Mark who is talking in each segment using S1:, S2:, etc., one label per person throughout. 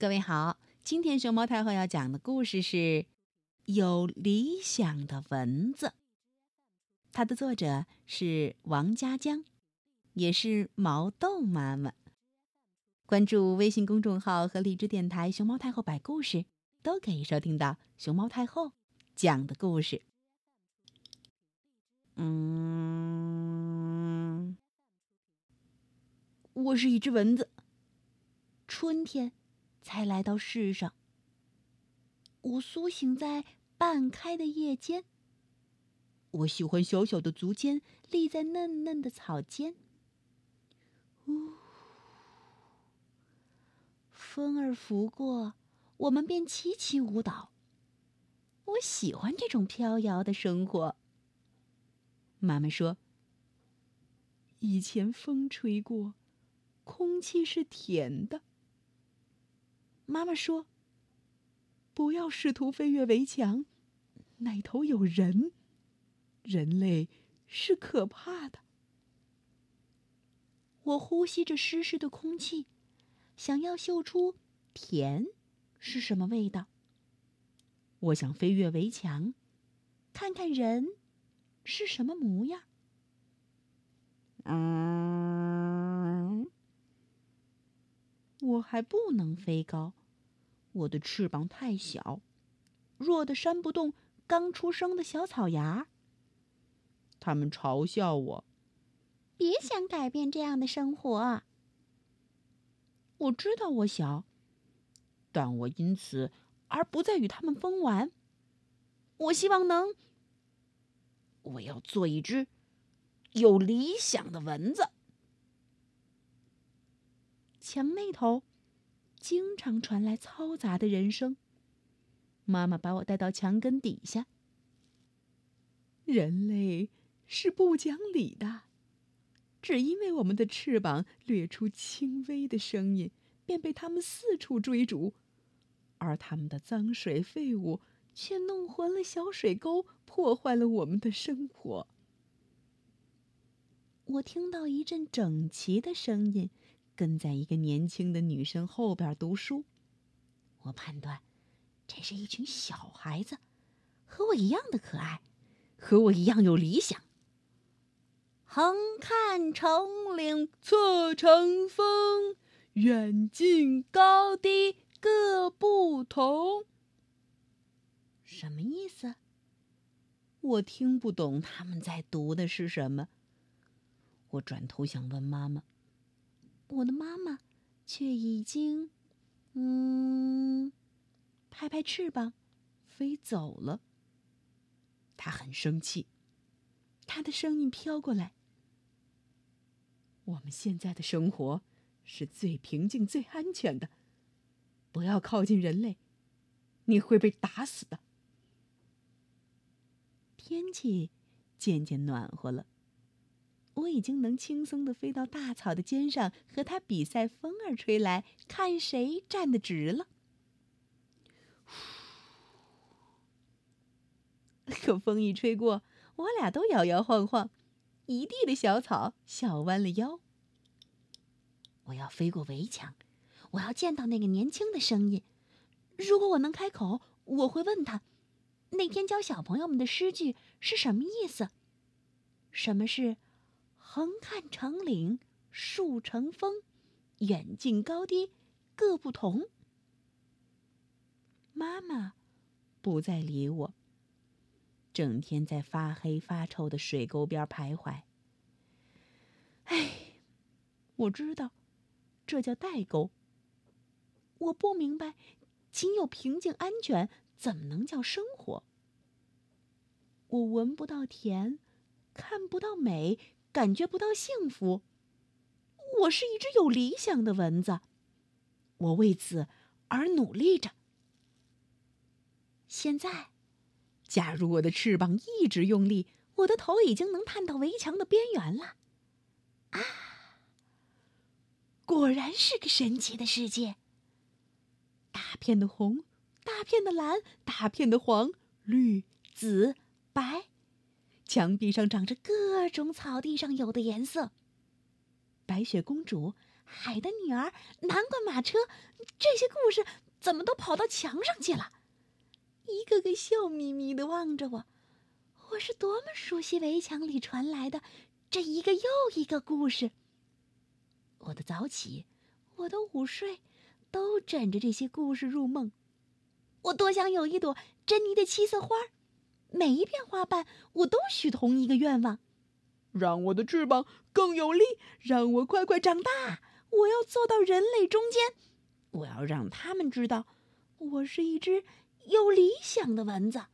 S1: 各位好，今天熊猫太后要讲的故事是《有理想的蚊子》，它的作者是王家江，也是毛豆妈妈。关注微信公众号和荔枝电台“熊猫太后摆故事”，都可以收听到熊猫太后讲的故事。嗯，我是一只蚊子，春天。才来到世上。我苏醒在半开的夜间。我喜欢小小的足尖立在嫩嫩的草间。呜，风儿拂过，我们便齐齐舞蹈。我喜欢这种飘摇的生活。妈妈说：“以前风吹过，空气是甜的。”妈妈说：“不要试图飞越围墙，那头有人，人类是可怕的。”我呼吸着湿湿的空气，想要嗅出甜是什么味道。我想飞越围墙，看看人是什么模样。嗯，我还不能飞高。我的翅膀太小，弱的扇不动刚出生的小草芽。他们嘲笑我，别想改变这样的生活。我知道我小，但我因此而不再与他们疯玩。我希望能，我要做一只有理想的蚊子。墙那头。经常传来嘈杂的人声。妈妈把我带到墙根底下。人类是不讲理的，只因为我们的翅膀掠出轻微的声音，便被他们四处追逐，而他们的脏水废物却弄浑了小水沟，破坏了我们的生活。我听到一阵整齐的声音。跟在一个年轻的女生后边读书，我判断，这是一群小孩子，和我一样的可爱，和我一样有理想。横看成岭侧成峰，远近高低各不同。什么意思？我听不懂他们在读的是什么。我转头想问妈妈。我的妈妈，却已经，嗯，拍拍翅膀，飞走了。她很生气，她的声音飘过来：“我们现在的生活是最平静、最安全的，不要靠近人类，你会被打死的。”天气渐渐暖和了。我已经能轻松的飞到大草的肩上，和它比赛风儿吹来，看谁站得直了。可风一吹过，我俩都摇摇晃晃，一地的小草笑弯了腰。我要飞过围墙，我要见到那个年轻的声音。如果我能开口，我会问他，那天教小朋友们的诗句是什么意思？什么是？横看成岭，竖成峰，远近高低各不同。妈妈不再理我，整天在发黑发臭的水沟边徘徊。哎，我知道，这叫代沟。我不明白，仅有平静安全，怎么能叫生活？我闻不到甜，看不到美。感觉不到幸福。我是一只有理想的蚊子，我为此而努力着。现在，假如我的翅膀一直用力，我的头已经能探到围墙的边缘了。啊！果然是个神奇的世界。大片的红，大片的蓝，大片的黄、绿、紫、白。墙壁上长着各种草地上有的颜色。白雪公主海的女儿、南瓜马车，这些故事怎么都跑到墙上去了？一个个笑眯眯的望着我，我是多么熟悉围墙里传来的这一个又一个故事。我的早起，我的午睡，都枕着这些故事入梦。我多想有一朵珍妮的七色花，每一片花瓣我都许同一个愿望：让我的翅膀更有力，让我快快长大。我要坐到人类中间，我要让他们知道，我是一只有理想的蚊子。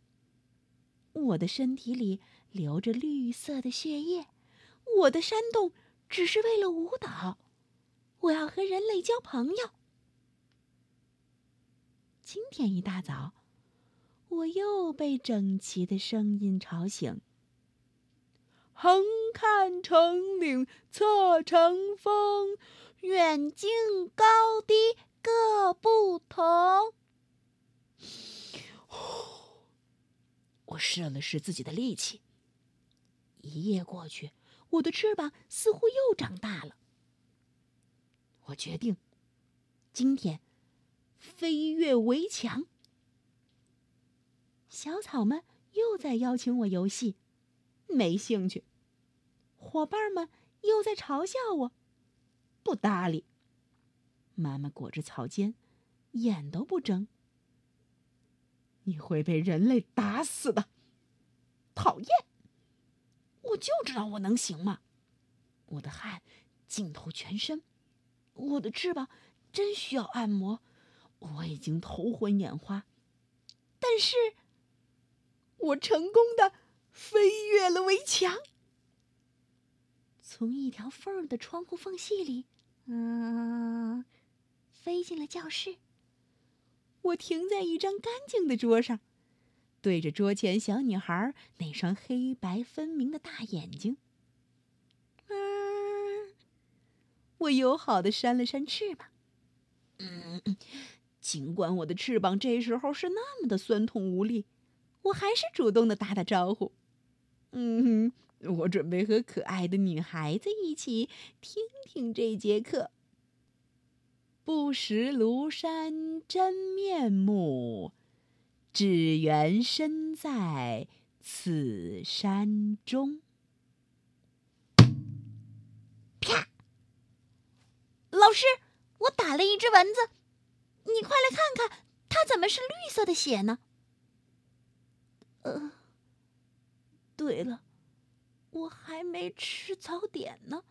S1: 我的身体里流着绿色的血液，我的山洞只是为了舞蹈。我要和人类交朋友。今天一大早，我又被整齐的声音吵醒。横看成岭侧成峰，远近高低各不同。我试了试自己的力气。一夜过去，我的翅膀似乎又长大了。我决定，今天飞越围墙。小草们又在邀请我游戏，没兴趣。伙伴们又在嘲笑我，不搭理。妈妈裹着草尖，眼都不睁。你会被人类打死的，讨厌！我就知道我能行嘛。我的汗浸透全身。我的翅膀真需要按摩，我已经头昏眼花，但是，我成功的飞越了围墙，从一条缝儿的窗户缝隙里，嗯，飞进了教室。我停在一张干净的桌上，对着桌前小女孩那双黑白分明的大眼睛。我友好的扇了扇翅膀，嗯，尽管我的翅膀这时候是那么的酸痛无力，我还是主动的打打招呼。嗯，我准备和可爱的女孩子一起听听这节课。不识庐山真面目，只缘身在此山中。啪老师，我打了一只蚊子，你快来看看，它怎么是绿色的血呢？对了，我还没吃早点呢。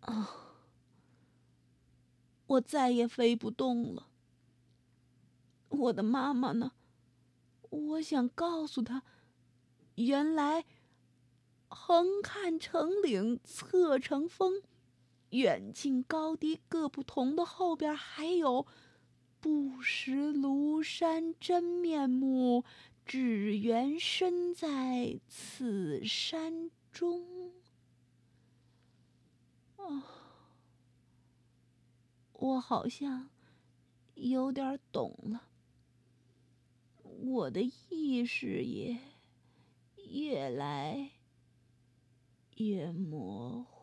S1: 啊，我再也飞不动了。我的妈妈呢？我想告诉她，原来横看成岭侧成峰。远近高低各不同的后边还有“不识庐山真面目，只缘身在此山中。”哦，我好像有点懂了，我的意识也越来越模糊。